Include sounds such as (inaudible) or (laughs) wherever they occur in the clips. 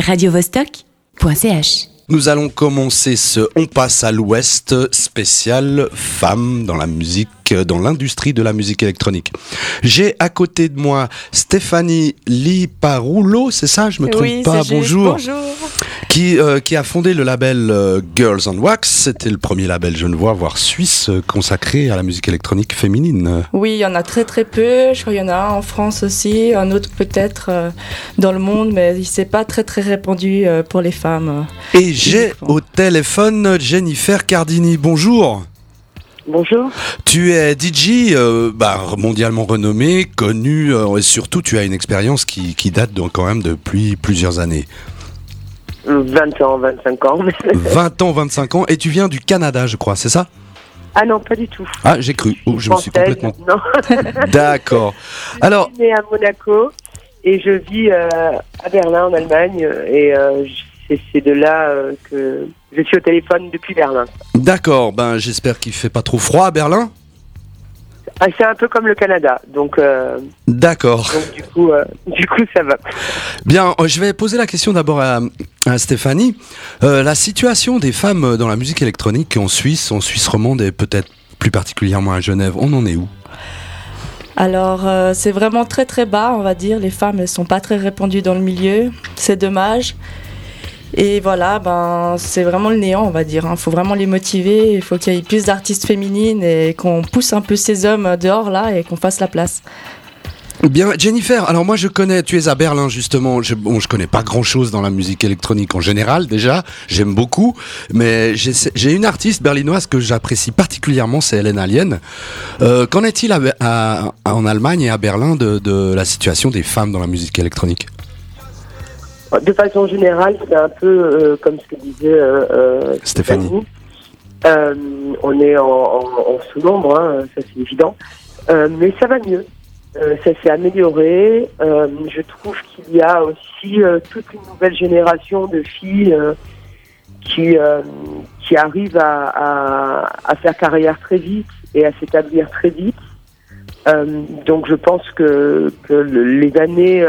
radiovostok.ch Nous allons commencer ce On passe à l'Ouest spécial femmes dans la musique, dans l'industrie de la musique électronique. J'ai à côté de moi Stéphanie Liparoulo, c'est ça Je me trompe oui, pas. Bonjour. Bonjour. Qui, euh, qui a fondé le label euh, Girls on Wax. C'était le premier label genevois, voire suisse, euh, consacré à la musique électronique féminine. Oui, il y en a très très peu. Je crois qu'il y en a un en France aussi, un autre peut-être euh, dans le monde, mais il s'est pas très très répandu pour les femmes. Et j'ai au téléphone Jennifer Cardini. Bonjour. Bonjour. Tu es DJ euh, bah, mondialement renommé, connu, euh, et surtout tu as une expérience qui, qui date donc quand même depuis plusieurs années. 20 ans, 25 ans. (laughs) 20 ans, 25 ans, et tu viens du Canada, je crois, c'est ça? Ah non, pas du tout. Ah, j'ai cru. Oh, je me suis complètement. (laughs) D'accord. Alors, Je suis née à Monaco et je vis euh, à Berlin, en Allemagne. Et c'est de là euh, que je suis au téléphone depuis Berlin. d'accord. Ben, j'espère qu'il fait pas trop froid à Berlin. Ah, c'est un peu comme le Canada. Donc, euh, D'accord. donc du, coup, euh, (laughs) du coup, ça va. Bien, je vais poser la question d'abord à, à Stéphanie. Euh, la situation des femmes dans la musique électronique en Suisse, en Suisse romande et peut-être plus particulièrement à Genève, on en est où? Alors euh, c'est vraiment très très bas, on va dire. Les femmes elles sont pas très répandues dans le milieu. C'est dommage. Et voilà, ben c'est vraiment le néant, on va dire. Il faut vraiment les motiver. Il faut qu'il y ait plus d'artistes féminines et qu'on pousse un peu ces hommes dehors là et qu'on fasse la place. Bien, Jennifer, alors moi je connais, tu es à Berlin justement, je, bon, je connais pas grand chose dans la musique électronique en général déjà, j'aime beaucoup, mais j'ai une artiste berlinoise que j'apprécie particulièrement, c'est Hélène Alien. Euh, Qu'en est-il en Allemagne et à Berlin de la situation des femmes dans la musique électronique? De façon générale, c'est un peu euh, comme ce que disait euh, euh, Stéphanie. On est en, en- en sous-nombre, hein, ça c'est évident. Mais ça va mieux. Euh, ça s'est amélioré. Euh, je trouve qu'il y a aussi euh, toute une nouvelle génération de filles qui, qui arrivent à, à, à faire carrière très vite et à s'établir très vite. Donc je pense que, que le- les années,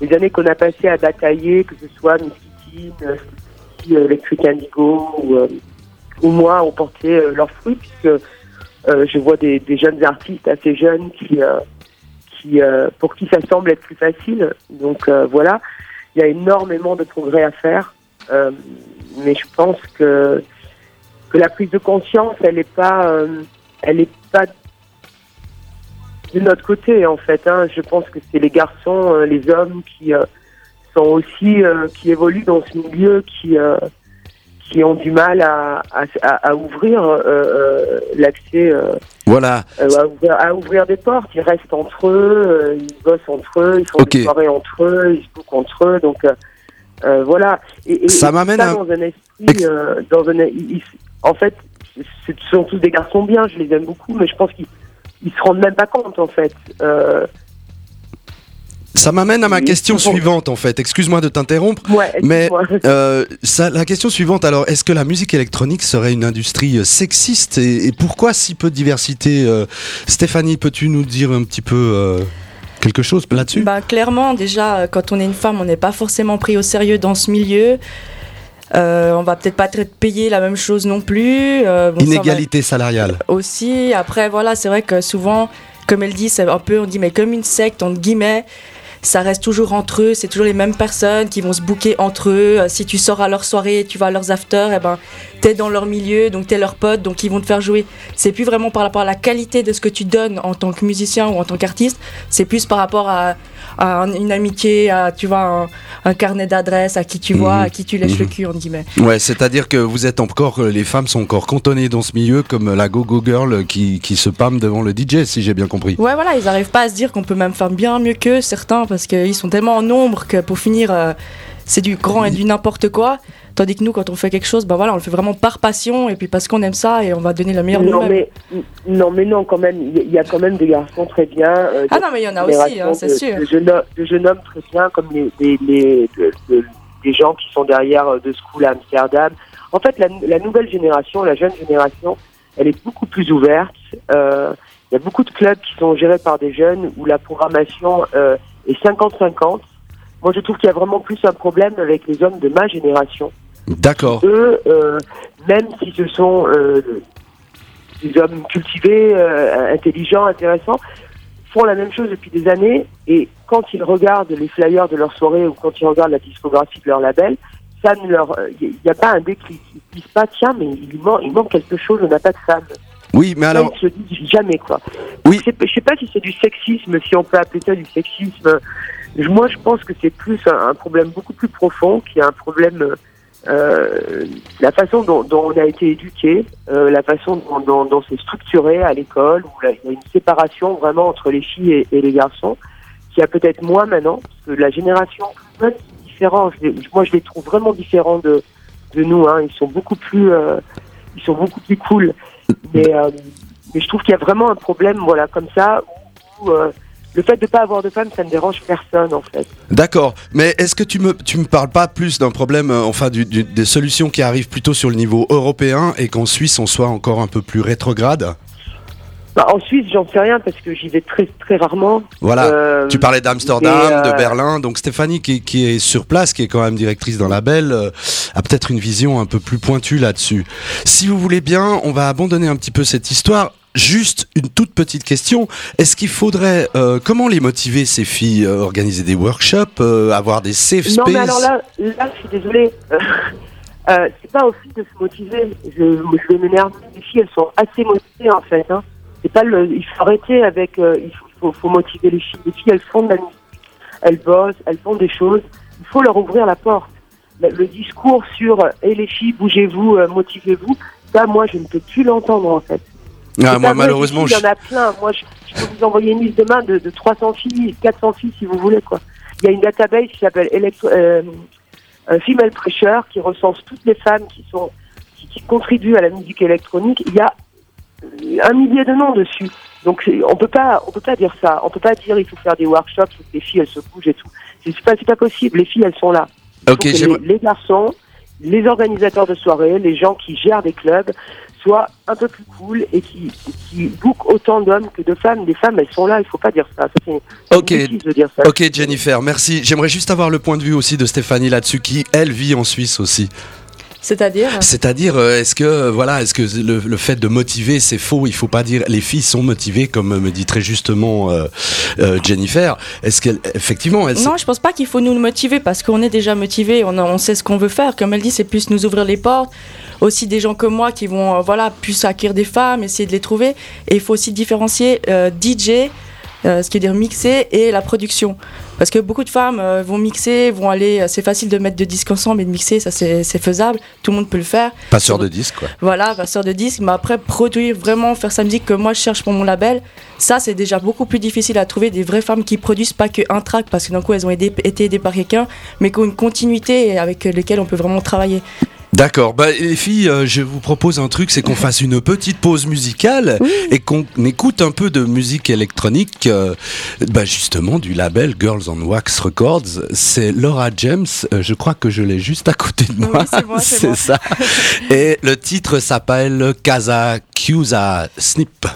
les années qu'on a passées à batailler, que ce soit Miss Kitty, euh, euh, Electric Indigo ou, euh, ou moi, ont porté leurs fruits puisque je vois des, des jeunes artistes assez jeunes qui, qui pour qui ça semble être plus facile. Donc voilà, il y a énormément de progrès à faire, mais je pense que que la prise de conscience, elle n'est pas, euh, elle est pas de notre côté en fait. Hein. Je pense que c'est les garçons, euh, les hommes qui euh, sont aussi euh, qui évoluent dans ce milieu, qui qui ont du mal à, à, ouvrir l'accès, Voilà, à, ouvrir, à ouvrir des portes. Ils restent entre eux, ils bossent entre eux, ils font Ok. des soirées entre eux, ils se bookent entre eux. Donc voilà. Et, et- Ça m'amène à- dans un esprit, dans un, ils- en fait, ce sont tous des garçons bien. Je les aime beaucoup, mais je pense qu'ils ils se rendent même pas compte en fait. Euh, ça m'amène à ma question suivante en fait, excuse-moi de t'interrompre. ouais, Mais-. Euh, ça, la question suivante alors, est-ce que la musique électronique serait une industrie euh, sexiste et, et pourquoi si peu de diversité euh, Stéphanie, peux-tu nous dire un petit peu euh, quelque chose là-dessus? Ben, clairement, déjà, quand on est une femme, on n'est pas forcément pris au sérieux dans ce milieu. Euh, on va peut-être pas être payé la même chose non plus. Euh, bon, ça, Inégalité salariale. aussi. Après, voilà, c'est vrai que souvent, comme elle dit, c'est un peu, on dit, mais comme une secte, entre guillemets, ça reste toujours entre eux, c'est toujours les mêmes personnes qui vont se bouquer entre eux. Euh, Si tu sors à leur soirée, tu vas à leurs afters, et ben, t'es dans leur milieu, donc t'es leur pote, donc ils vont te faire jouer. C'est plus vraiment par rapport à la qualité de ce que tu donnes en tant que musicien ou en tant qu'artiste, c'est plus par rapport à, à un- une amitié, à, tu vois, un, un carnet d'adresses, à qui tu vois, Mhm. à qui tu lèches Mhm. le cul, entre guillemets. Ouais, c'est-à-dire que vous êtes encore, euh, les femmes sont encore cantonnées dans ce milieu comme la go-go girl qui, qui se pâme devant le DJ, si j'ai bien compris. Ouais, voilà, ils n'arrivent pas à se dire qu'on peut même faire bien mieux qu'eux, certains, parce qu'ils sont tellement en nombre que pour finir, euh, c'est du grand et du n'importe quoi. Tandis que nous, quand on fait quelque chose, bah voilà, on le fait vraiment par passion et puis parce qu'on aime ça et on va donner le meilleur de non, nous-mêmes. mais, non, mais non, quand même, il y a- il y, a quand même des garçons très bien. euh, Ah non, mais il y en a aussi, hein, c'est sûr. De jeunes, jeunes hommes très bien, comme les, les, les- des gens qui sont derrière euh, de School à Amsterdam. En fait, la, la nouvelle génération, la jeune génération, elle est beaucoup plus ouverte. Euh, il y a beaucoup de clubs qui sont gérés par des jeunes où la programmation euh, est 50-50. Moi, je trouve qu'il y a vraiment plus un problème avec les hommes de ma génération. D'accord. Eux, euh, même si ce sont euh, des hommes cultivés, euh, intelligents, intéressants, font la même chose depuis des années. Et quand ils regardent les flyers de leur soirée ou quand ils regardent la discographie de leur label, ça ne leur, il n'y a pas un déclic. Ils disent pas tiens, mais il manque, il manque quelque chose, on n'a pas de femme. Oui, mais alors. Ils se disent jamais quoi. Oui. Je sais, je sais pas si c'est du sexisme, si on peut appeler ça du sexisme. Moi, je pense que c'est plus un, un problème beaucoup plus profond, qui est un problème euh, la façon dont, dont, on a été éduqué, euh, la façon dont, dont, dont c'est structuré à l'école, où il y a une séparation vraiment entre les filles et, et les garçons, qui a peut-être moins maintenant, parce que la génération plus est différente. Moi, je les trouve vraiment différents de, de nous. Hein. Ils sont beaucoup plus, euh, ils sont beaucoup plus cool. Mais, euh, mais je trouve qu'il y a vraiment un problème, voilà, comme ça, où, euh, le fait de ne pas avoir de femmes, ça ne dérange personne en fait. D'accord, mais est-ce que tu me, tu me parles pas plus d'un problème, euh, enfin du, du, des solutions qui arrivent plutôt sur le niveau européen et qu'en Suisse on soit encore un peu plus rétrograde? Bah, en Suisse, j'en sais rien parce que j'y vais très très rarement. Voilà. Euh, tu parlais d'Amsterdam, euh... de Berlin, donc Stéphanie qui, qui, est sur place, qui est quand même directrice d'un label, euh, a peut-être une vision un peu plus pointue là-dessus. Si vous voulez bien, on va abandonner un petit peu cette histoire. Juste une toute petite question. Est-ce qu'il faudrait, comment les motiver ces filles Organiser des workshops, avoir des safe spaces Non, mais alors là, là je suis désolée. (laughs) C'est pas aussi de se motiver. Je, je vais m'énerver. Les filles, elles sont assez motivées en fait. Hein. C'est pas le, il faut arrêter avec. Euh, il faut, faut, faut, motiver les filles. Les filles, elles font de la musique, elles bossent, elles font des choses. Il faut leur ouvrir la porte. Le, le discours sur et les filles, bougez-vous, motivez-vous. Ça, moi, je ne peux plus l'entendre en fait. Ah, moi, malheureusement, il y en a plein. Moi, je, je, peux vous envoyer une liste demain de, de 300 filles, 400 filles, si vous voulez, quoi. Il y a une database qui s'appelle Electro, euh, Female Pressure, qui recense toutes les femmes qui sont, qui, qui, contribuent à la musique électronique. Il y a un millier de noms dessus. Donc, on peut pas, on peut pas dire ça. On peut pas dire il faut faire des workshops, il faut que les filles, elles se bougent et tout. C'est pas, c'est pas possible. Les filles, elles sont là. Les, les garçons, les organisateurs de soirées, les gens qui gèrent des clubs, soit un peu plus cool et qui, qui book autant d'hommes que de femmes. Les femmes, elles sont là, il faut pas dire ça. ça ok, de dire ça. ok Jennifer, merci. J'aimerais juste avoir le point de vue aussi de Stéphanie là-dessus, qui elle vit en Suisse aussi. C'est-à-dire C'est-à-dire, est-ce que voilà, est-ce que le, le, fait de motiver, c'est faux? Il faut pas dire les filles sont motivées, comme me dit très justement euh, euh, Jennifer. Est-ce qu'effectivement, elle, non, je pense pas qu'il faut nous motiver parce qu'on est déjà motivé, on, on sait ce qu'on veut faire. Comme elle dit, c'est plus nous ouvrir les portes aussi des gens comme moi qui vont euh, voilà plus acquérir des femmes, essayer de les trouver. Et il faut aussi différencier euh, DJ, euh, ce qui veut dire mixer, et la production. Parce que beaucoup de femmes euh, vont mixer, vont aller. C'est facile de mettre deux disques ensemble et de mixer, ça c'est faisable. Tout le monde peut le faire. Passeur de disques, quoi. Voilà, passeur de disques. Mais après, produire vraiment, faire sa musique que moi je cherche pour mon label, ça c'est déjà beaucoup plus difficile à trouver des vraies femmes qui produisent pas qu'un track, parce que d'un coup elles ont été, été aidées par quelqu'un, mais qui ont une continuité avec lesquelles on peut vraiment travailler. D'accord. Bah, les filles, euh, je vous propose un truc, c'est qu'on fasse une petite pause musicale oui. et qu'on écoute un peu de musique électronique, euh, bah, justement du label Girls on Wax Records. C'est Laura James. Euh, je crois que je l'ai juste à côté de moi. Oui, c'est ça. et le titre s'appelle Casa Cusa Snip.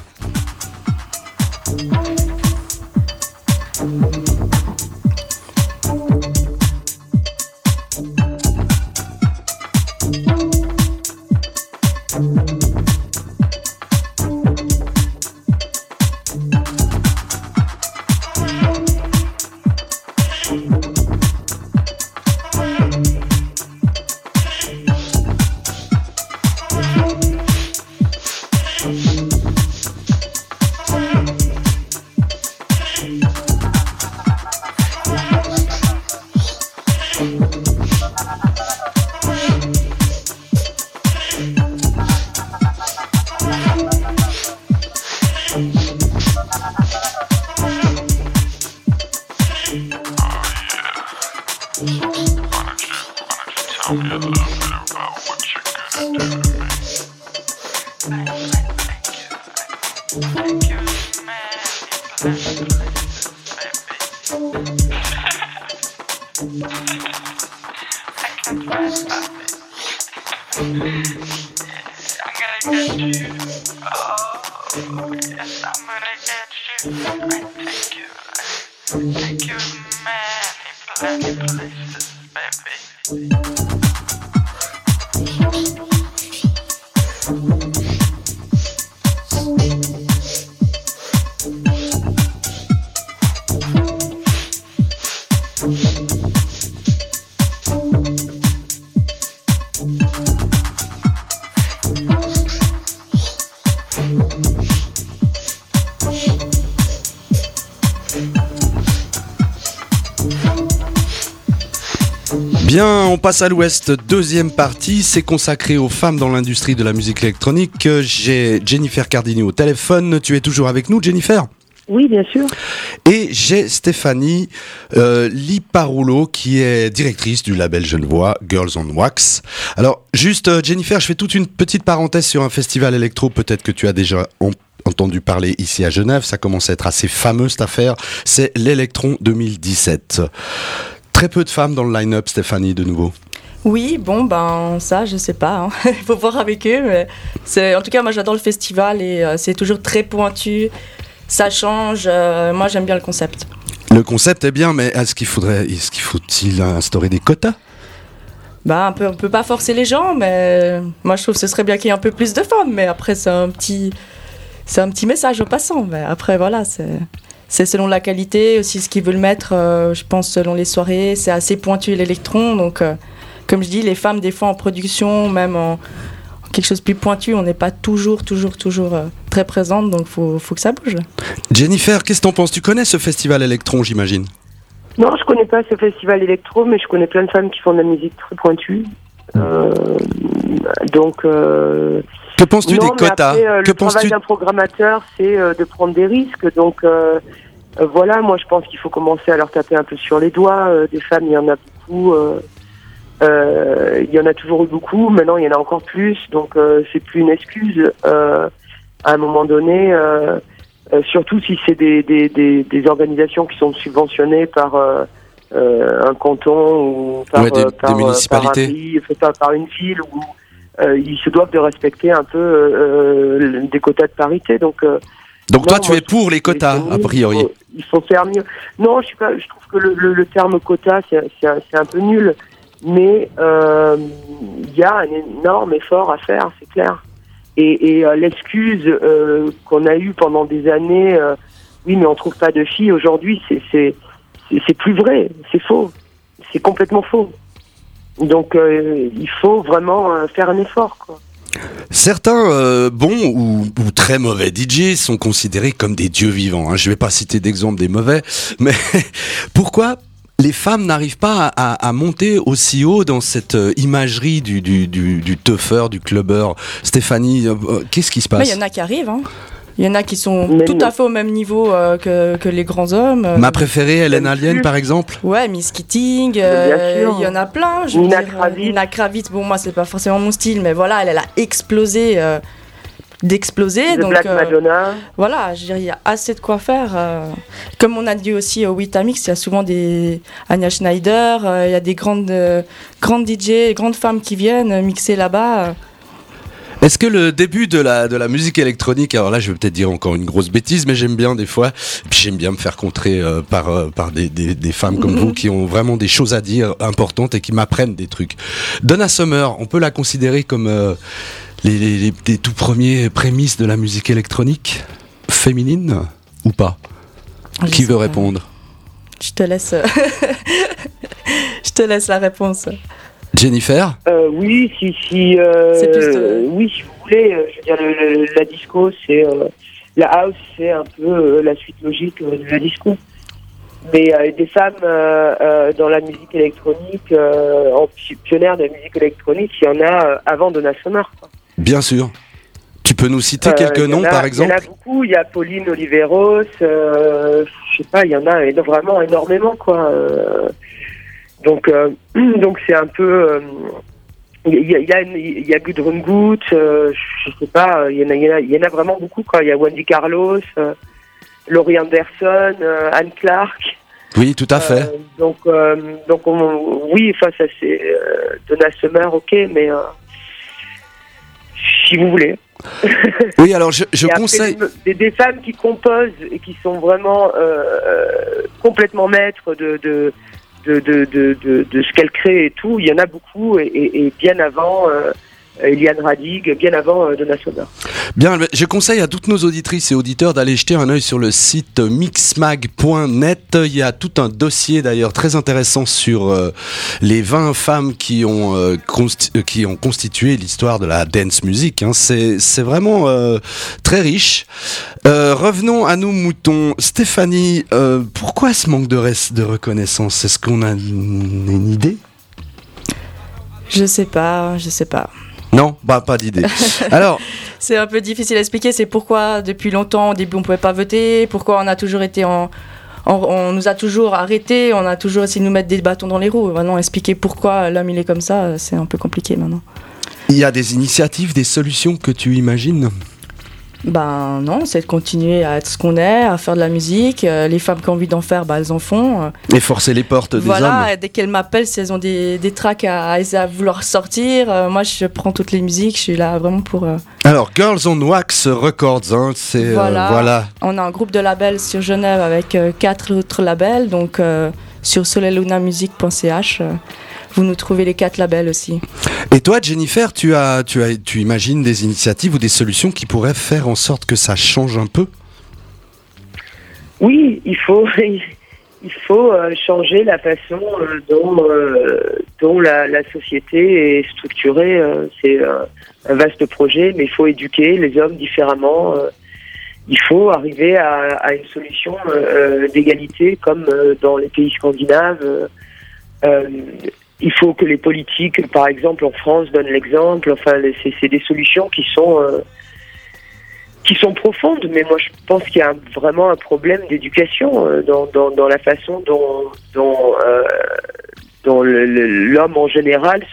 Thank you, Bien, on passe à l'ouest, deuxième partie, c'est consacré aux femmes dans l'industrie de la musique électronique. J'ai Jennifer Cardini au téléphone, tu es toujours avec nous Jennifer? Oui, bien sûr. Et j'ai Stéphanie euh, Liparulo qui est directrice du label Genevois Girls on Wax. Alors juste euh, Jennifer, je fais toute une petite parenthèse sur un festival électro, peut-être que tu as déjà entendu parler ici à Genève, ça commence à être assez fameux cette affaire, c'est l'Electron 2017. Très peu de femmes dans le line-up, Stéphanie, de nouveau. Oui, bon, ben ça, je sais pas. hein. (laughs) Il faut voir avec eux. Mais c'est, en tout cas, moi, j'adore le festival et euh, c'est toujours très pointu. Ça change. euh, moi, j'aime bien le concept. Le concept est bien, mais est-ce qu'il faudrait, est-ce qu'il faut-il instaurer des quotas? Bah, un peu, on peut pas forcer les gens, mais moi, je trouve que ce serait bien qu'il y ait un peu plus de femmes. Mais après, c'est un petit, c'est un petit message aux passants. Mais après, voilà, c'est. C'est selon la qualité, aussi ce qu'ils veulent mettre, euh, je pense, selon les soirées. C'est assez pointu l'électron. Donc, euh, comme je dis, les femmes, des fois en production, même en, en quelque chose de plus pointu, on n'est pas toujours, toujours, toujours euh, très présente. Donc, il faut, faut que ça bouge. Jennifer, qu'est-ce que t'en penses? Tu connais ce festival électron, j'imagine? Non, je connais pas ce festival électro, mais je connais plein de femmes qui font de la musique très pointue. Euh, donc, euh, Que penses-tu non, des mais quotas après, euh, Que le travail d'un programmateur, c'est euh, de prendre des risques. Donc, euh, voilà, moi, je pense qu'il faut commencer à leur taper un peu sur les doigts. Des femmes, il y en a beaucoup. il y en a toujours eu beaucoup. Maintenant, il y en a encore plus. Donc, c'est plus une excuse. À un moment donné, surtout si c'est des, des, des, des organisations qui sont subventionnées par un canton ou par, Ouais, des- par, municipalités. par un pays, par, une ville euh, ils se doivent de respecter un peu euh, euh, des quotas de parité. Donc, euh, Donc toi, tu moi, es pour les quotas, a priori. Il faut, il faut faire mieux. Non, je, suis pas, je trouve que le, le, le terme quota, c'est un, peu nul. Mais euh, il y a un énorme effort à faire, c'est clair. Et, et euh, l'excuse euh, qu'on a eue pendant des années, euh, oui, mais on trouve pas de filles aujourd'hui, c'est plus vrai, c'est faux, c'est complètement faux. Donc euh, il faut vraiment euh, faire un effort. Quoi. Certains euh, bons ou, ou très mauvais DJ sont considérés comme des dieux vivants. Hein. Je vais pas citer d'exemple des mauvais, (laughs) mais pourquoi les femmes n'arrivent pas à, à- à monter aussi haut dans cette euh, imagerie du, du, du, du clubber Stéphanie, euh, qu'est-ce qui se passe? il y en a qui arrivent. hein. Il y en a qui sont tout à fait au même niveau euh, que, que les grands hommes. euh, Ma préférée, Hélène Alien, par exemple Ouais, Miss Keating, Bien euh, sûr. il y en a plein. Je veux Nina dire, euh, Kravitz. Nina Kravitz, bon, moi, c'est pas forcément mon style, mais voilà, elle, elle a explosé, euh, d'exploser. Donc, Black euh, Madonna. voilà, je veux dire, il y a assez de quoi faire. euh. Comme on a dit aussi au Witamix, il y a souvent des Anya Schneider, euh, il y a des grandes, euh, grandes DJ, grandes femmes qui viennent mixer là-bas. Est-ce que le début de la, de la musique électronique, alors là je vais peut-être dire encore une grosse bêtise, mais j'aime bien des fois, puis j'aime bien me faire contrer euh, par, euh, par des, des, des femmes comme vous qui ont vraiment des choses à dire importantes et qui m'apprennent des trucs. Donna Summer, on peut la considérer comme euh, les, les, tout premiers prémices de la musique électronique féminine ou pas? Je Qui veut pas. répondre? Je te laisse. euh, (laughs) je te laisse la réponse. Jennifer Euh, oui, si, si, euh, de- oui, si vous voulez, euh, je veux dire, le- le- la disco, c'est euh, la house, c'est un peu euh, la suite logique euh, de la disco. Mais euh, des femmes euh, euh, dans la musique électronique, euh, en pi- pionnière de la musique électronique, il y en a euh, avant Donna Summer. quoi. Bien sûr. Tu peux nous citer Euh, quelques noms a- par Il y exemple en a beaucoup. Il y a Pauline Oliveros. Euh, je sais pas, il y en a vraiment énormément, quoi. Euh, donc, euh, (clears throat) donc c'est un peu. euh, Il y, a, il y, a, il y a Gudrun Gut, euh, je sais pas, il y, en a, il, y en a, il y en a vraiment beaucoup. Quoi. Il y a Wendy Carlos, euh, Laurie Anderson, euh, Anne Clark. Oui, tout à fait. Euh, donc, euh, donc on- oui, enfin, ça c'est euh, Donna Summer, ok, mais euh, si vous voulez. (laughs) Oui, alors je, je conseille... des, des femmes qui composent et qui sont vraiment euh, euh, complètement maîtres de, de, de, de, de, de, ce qu'elle crée et tout. Il y en a beaucoup et, et, et bien avant. Euh, Eliane Radig, bien avant euh, Donna Summer. Bien, je conseille à toutes nos auditrices et auditeurs d'aller jeter un œil sur le site mixmag.net. Il y a tout un dossier d'ailleurs très intéressant sur euh, les 20 femmes qui ont, euh, consti- euh, qui ont constitué l'histoire de la dance music. Hein. C'est c'est vraiment euh, très riche. Euh, revenons à nos moutons. Stéphanie, euh, pourquoi ce manque de, res- de reconnaissance? Est-ce qu'on a une, une idée? Je sais pas, je sais pas. Non, bah, pas d'idée. (laughs) Alors, C'est un peu difficile à expliquer. C'est pourquoi depuis longtemps, au début, on pouvait pas voter. Pourquoi on a toujours été en, en- on nous a toujours arrêtés. On a toujours essayé de nous mettre des bâtons dans les roues. Maintenant, expliquer pourquoi l'homme il est comme ça, c'est un peu compliqué maintenant. il y a des initiatives, des solutions que tu imagines? Ben non, c'est de continuer à être ce qu'on est, à faire de la musique. Euh, les femmes qui ont envie d'en faire, bah, elles en font. Euh, Et forcer les portes des voilà, hommes et dès qu'elles m'appellent, si elles ont des, des tracks à, à vouloir sortir, euh, moi je prends toutes les musiques. Je suis là vraiment pour. euh, Alors, Girls on Wax Records, hein, c'est Voilà. voilà. On a un groupe de labels sur Genève avec quatre autres labels, donc sur solelunamusic.ch, euh, vous nous trouvez les quatre labels aussi. Et toi, Jennifer, tu as, tu as, tu imagines des initiatives ou des solutions qui pourraient faire en sorte que ça change un peu? Oui, il faut, (laughs) il faut euh, changer la façon euh, dont, euh, dont la, la société est structurée. C'est un vaste projet, mais il faut éduquer les hommes différemment. il faut arriver à, à une solution euh, d'égalité comme euh, dans les pays scandinaves. Il faut que les politiques, par exemple en France, donnent l'exemple. Enfin, c'est des solutions qui sont euh, qui sont profondes, mais moi je pense qu'il y a vraiment un problème d'éducation euh, dans, dans, dans la façon dont, dont, euh, dont l'homme en général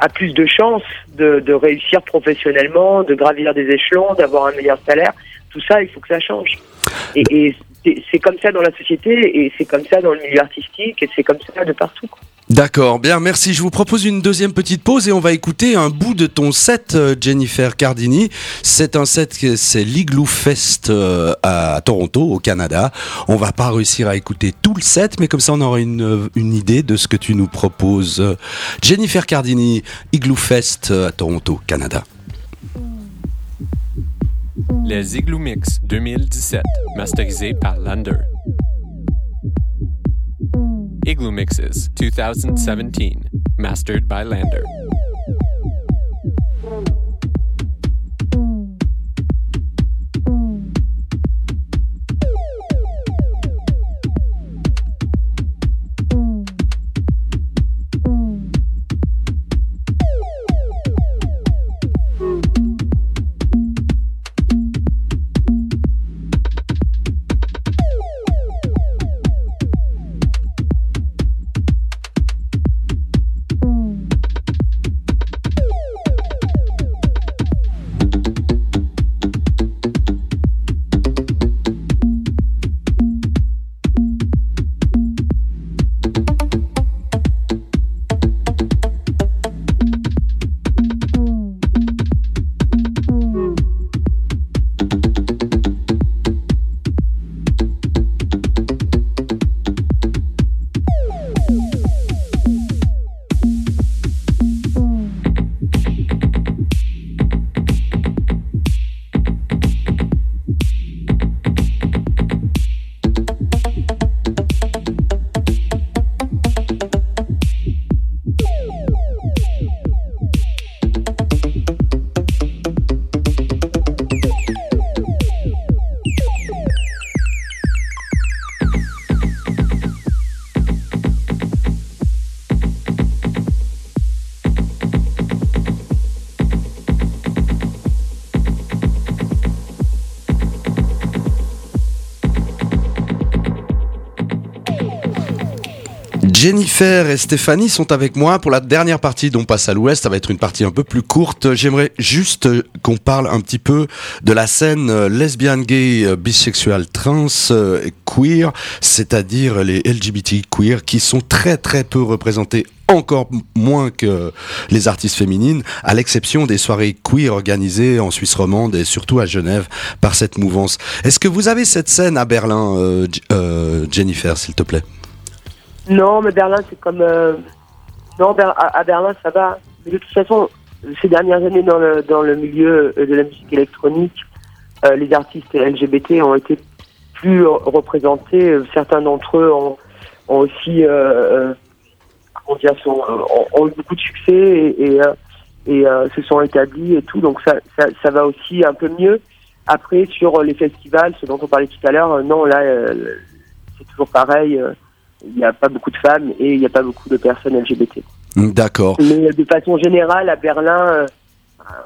a plus de chances de, de réussir professionnellement, de gravir des échelons, d'avoir un meilleur salaire. Tout ça, il faut que ça change. Et, et c'est comme ça dans la société, et c'est comme ça dans le milieu artistique, et c'est comme ça de partout. quoi. D'accord, bien, merci. Je vous propose une deuxième petite pause et on va écouter un bout de ton set, euh, Jennifer Cardini. C'est un set, c'est l'Igloo Fest euh, à Toronto, au Canada. On va pas réussir à écouter tout le set, mais comme ça on aura une, euh, idée de ce que tu nous proposes. Jennifer Cardini, Igloo Fest à Toronto, Canada. Les Igloo Mix 2017, masterisé par Lander. Igloo Mixes 2017, mastered by Lander. Jennifer et Stéphanie sont avec moi pour la dernière partie dont passe à l'ouest. Ça va être une partie un peu plus courte. J'aimerais juste qu'on parle un petit peu de la scène euh, lesbienne, gay, euh, bisexuelle, trans, euh, queer, c'est-à-dire les LGBT queer qui sont très très peu représentés encore moins que les artistes féminines, à l'exception des soirées queer organisées en Suisse romande et surtout à Genève par cette mouvance. Est-ce que vous avez cette scène à Berlin, Jennifer, s'il te plaît? Non, mais Berlin, c'est comme. euh, Non, à, Berlin, ça va. Mais de toute façon, ces dernières années dans le, dans le milieu euh, de la musique électronique, euh, les artistes LGBT ont été plus représentés. Certains d'entre eux ont, ont aussi. Euh, euh, comment dire, sont, euh, ont, eu beaucoup de succès et, et, euh, se sont établis et tout. Donc ça, ça, ça va aussi un peu mieux. Après, sur les festivals, ce dont on parlait tout à l'heure, non, là, c'est toujours pareil. Euh, Il n'y a pas beaucoup de femmes et il n'y a pas beaucoup de personnes LGBT. D'accord. Mais de façon générale, à Berlin, euh,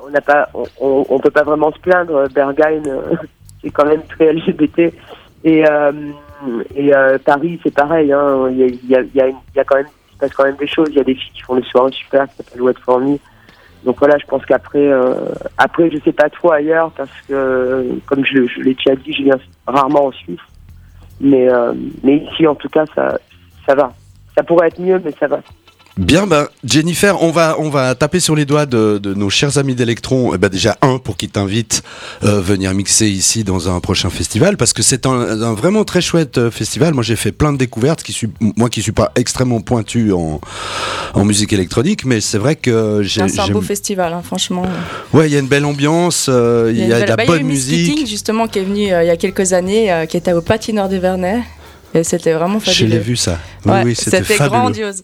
on n'a pas, on, on, on peut pas vraiment se plaindre. Euh, (laughs) c'est quand même très LGBT. Et, euh, et euh, Paris, c'est pareil. hein. Il y, a, il y, a, il y, quand même, il se passe quand même des choses. Il y a des filles qui font des soirées super, qui s'appellent What for Me. Donc voilà, je pense qu'après, euh, après, je sais pas trop ailleurs parce que, comme je, je l'ai déjà dit, je viens rarement en Suisse. Mais, euh, mais ici, en tout cas, ça, ça va. Ça pourrait être mieux, mais ça va. Bien, ben, Jennifer, on va, on va taper sur les doigts de, de nos chers amis d'Electron. Eh ben, déjà, un, pour qu'ils t'invitent euh, venir mixer ici dans un prochain festival, parce que c'est un, un vraiment très chouette euh, festival. Moi, j'ai fait plein de découvertes, qui suis, moi qui suis pas extrêmement pointu en, en musique électronique, mais c'est vrai que j'ai. C'est un beau festival, hein, franchement. Ouais, il y a une belle ambiance, euh, il y, a de belle- la bah, il y a bonne eu musique. justement, qui est venu euh, il y a quelques années, euh, qui était au patineur des Vernets. Et c'était vraiment Je fabuleux. l'ai vu ça. Oui, Ouais, oui, c'était c'était fabuleux. grandiose.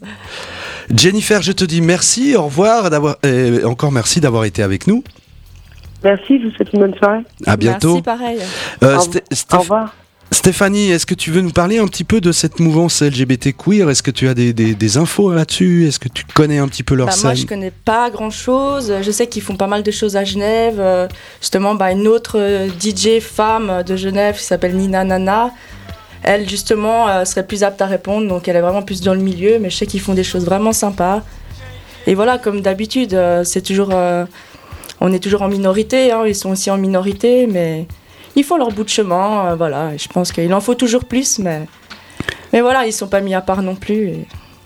Jennifer, je te dis merci, au revoir, d'avoir, et encore merci d'avoir été avec nous. Merci, je vous souhaite une bonne soirée. À bientôt. Merci, pareil. Euh, Au- Sté- Au Stéph- revoir. Stéphanie, est-ce que tu veux nous parler un petit peu de cette mouvance LGBT queer? Est-ce que tu as des, des- des infos là-dessus? Est-ce que tu connais un petit peu leur Bah, scène? moi, je connais pas grand chose. Je sais qu'ils font pas mal de choses à Genève. Euh, Justement, bah, une autre euh, DJ femme de Genève qui s'appelle Nina Nana. Elle, justement, euh, serait plus apte à répondre. Donc, elle est vraiment plus dans le milieu. Mais je sais qu'ils font des choses vraiment sympas. Et voilà, comme d'habitude, euh, c'est toujours. euh, on est toujours en minorité. hein, Ils sont aussi en minorité. Mais ils font leur bout de chemin. voilà. Je pense qu'il en faut toujours plus. Mais. Mais voilà, ils sont pas mis à part non plus.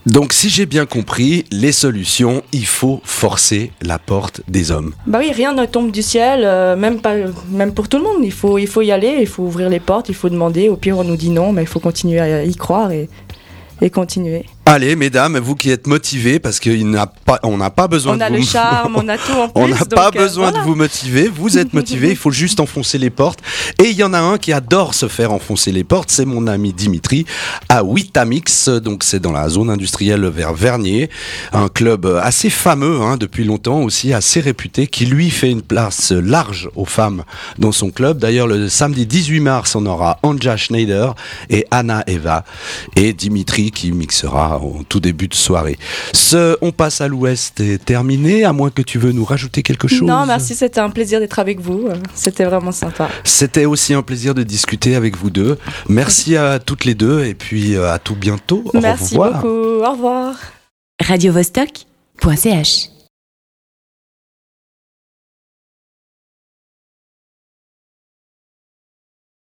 Donc, si j'ai bien compris, les solutions, il faut forcer la porte des hommes. Bah oui, rien ne tombe du ciel, euh, même, pas, même pour tout le monde. Il faut, il faut y aller, il faut ouvrir les portes, il faut demander. Au pire, on nous dit non, mais il faut continuer à y croire et, et continuer. Allez, mesdames, vous qui êtes motivées, parce qu'on n'a pas, on n'a pas besoin on de a vous... le (laughs) charme, on a tout en plus. On n'a pas euh, besoin voilà. de vous motiver, vous êtes motivés, il faut juste enfoncer les portes. Et il y en a un qui adore se faire enfoncer les portes, c'est mon ami Dimitri à Witamix, donc c'est dans la zone industrielle vers Vernier, un club assez fameux hein, depuis longtemps aussi, assez réputé, qui lui fait une place large aux femmes dans son club. D'ailleurs le samedi 18 mars, on aura Anja Schneider et Anna Eva et Dimitri qui mixera en tout début de soirée. Ce On passe à l'ouest est terminé, à moins que tu veux nous rajouter quelque chose. Non, merci, c'était un plaisir d'être avec vous. C'était vraiment sympa. C'était aussi un plaisir de discuter avec vous deux. Merci à toutes les deux et puis euh, à tout bientôt. Au Merci revoir. beaucoup. Au revoir. radiovostok.ch